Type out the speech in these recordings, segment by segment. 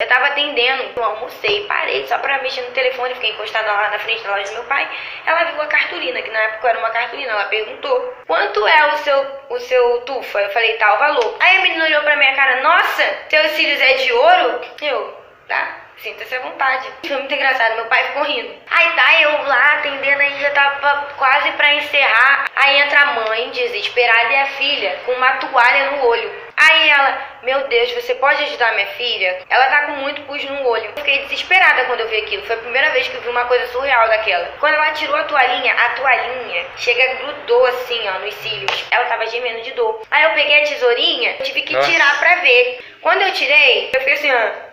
Eu tava atendendo, eu almocei, parei só pra mexer no telefone, fiquei encostada lá na frente da loja do meu pai. Ela viu a cartolina, que na época era uma cartolina, ela perguntou: quanto é o seu, o seu tufa? Eu falei, tal valor. Aí a menina olhou pra minha cara, nossa, seus cílios é de ouro? Eu, tá. Sinta-se à vontade. Foi muito engraçado, meu pai ficou rindo. Aí tá, eu lá atendendo, aí já tava quase pra encerrar. Aí entra a mãe, desesperada, e a filha, com uma toalha no olho. Aí ela, meu Deus, você pode ajudar minha filha? Ela tá com muito pus no olho. Eu fiquei desesperada quando eu vi aquilo. Foi a primeira vez que eu vi uma coisa surreal daquela. Quando ela tirou a toalhinha, a toalhinha chega grudou assim, ó, nos cílios. Ela tava gemendo de dor. Aí eu peguei a tesourinha, tive que Nossa. tirar pra ver. Quando eu tirei, eu fiquei assim, ó.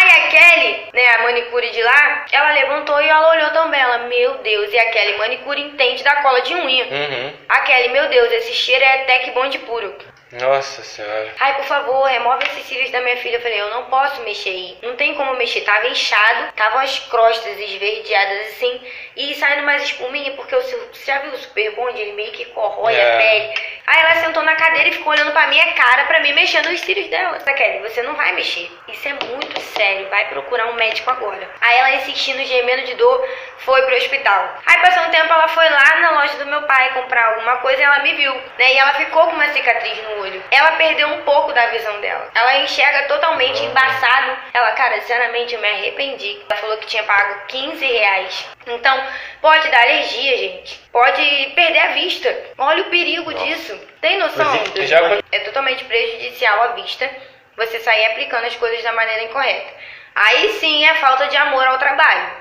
Aí a Kelly, né, a manicure de lá, ela levantou e ela olhou também. Ela, meu Deus, e a Kelly, manicure entende da cola de unha. Uhum. A Kelly, meu Deus, esse cheiro é até que bom de puro. Nossa senhora. Ai, por favor, remove esses cílios da minha filha. Eu falei, eu não posso mexer aí. Não tem como mexer. Tava inchado, tava as crostas esverdeadas assim. E saindo mais espuminha, porque o seu, você já viu o Super Bond? Ele meio que corrói É. a pele. Aí ela sentou na cadeira e ficou olhando pra minha cara, pra mim, mexendo os cílios dela. Kelly, você não vai mexer. Isso é muito sério. Vai procurar um médico agora. Aí ela insistindo, gemendo de dor, foi pro hospital. Aí passou um tempo, ela foi lá na loja do meu pai comprar alguma coisa e ela me viu, né? E ela ficou com uma cicatriz no olho. Ela perdeu um pouco da visão dela. Ela enxerga totalmente embaçado. Ela, cara, sinceramente, eu me arrependi. Ela falou que tinha pago 15 reais. Então, pode dar alergia, gente. Pode perder a vista. Olha o perigo disso. Tem noção? Já É totalmente prejudicial à vista você sair aplicando as coisas da maneira incorreta. Aí sim é falta de amor ao trabalho.